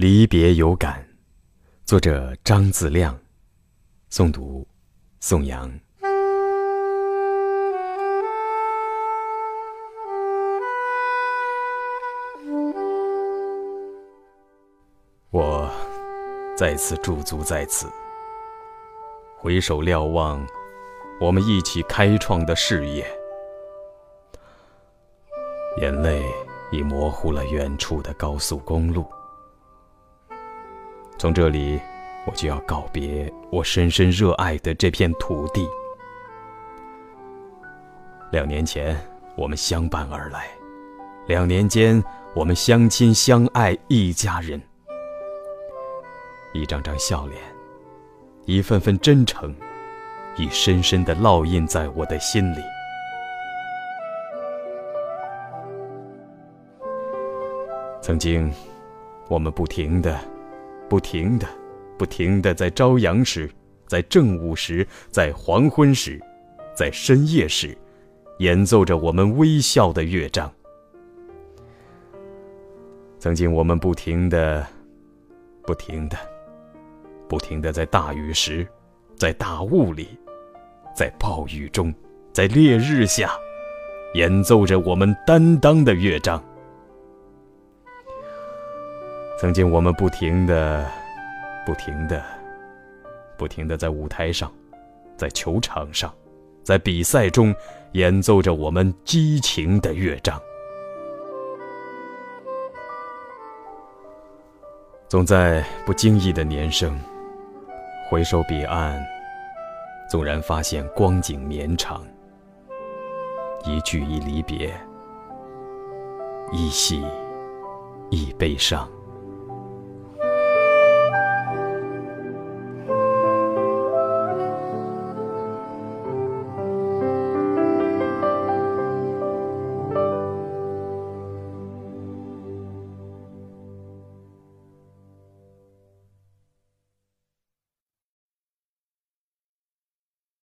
离别有感，作者张自亮，诵读宋阳。我再次驻足在此，回首瞭望我们一起开创的事业，眼泪已模糊了远处的高速公路。从这里，我就要告别我深深热爱的这片土地。两年前，我们相伴而来；两年间，我们相亲相爱，一家人。一张张笑脸，一份份真诚，已深深的烙印在我的心里。曾经，我们不停的、不停的、不停的在朝阳时，在正午时，在黄昏时，在深夜时，演奏着我们微笑的乐章。曾经，我们不停的、不停的。不停的在大雨时，在大雾里，在暴雨中，在烈日下，演奏着我们担当的乐章。曾经，我们不停的、不停的、不停的在舞台上，在球场上，在比赛中，演奏着我们激情的乐章。总在不经意的年生。回首彼岸，纵然发现光景绵长，一句一离别，一喜一悲伤。